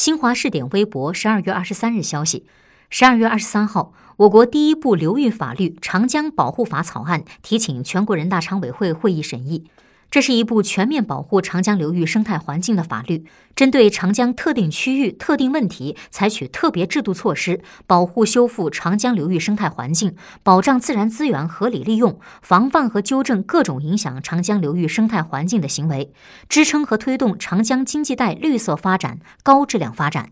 新华视点微博十二月二十三日消息，十二月二十三号，我国第一部流域法律《长江保护法》草案提请全国人大常委会会议审议。这是一部全面保护长江流域生态环境的法律，针对长江特定区域特定问题，采取特别制度措施，保护修复长江流域生态环境，保障自然资源合理利用，防范和纠正各种影响长江流域生态环境的行为，支撑和推动长江经济带绿色发展、高质量发展。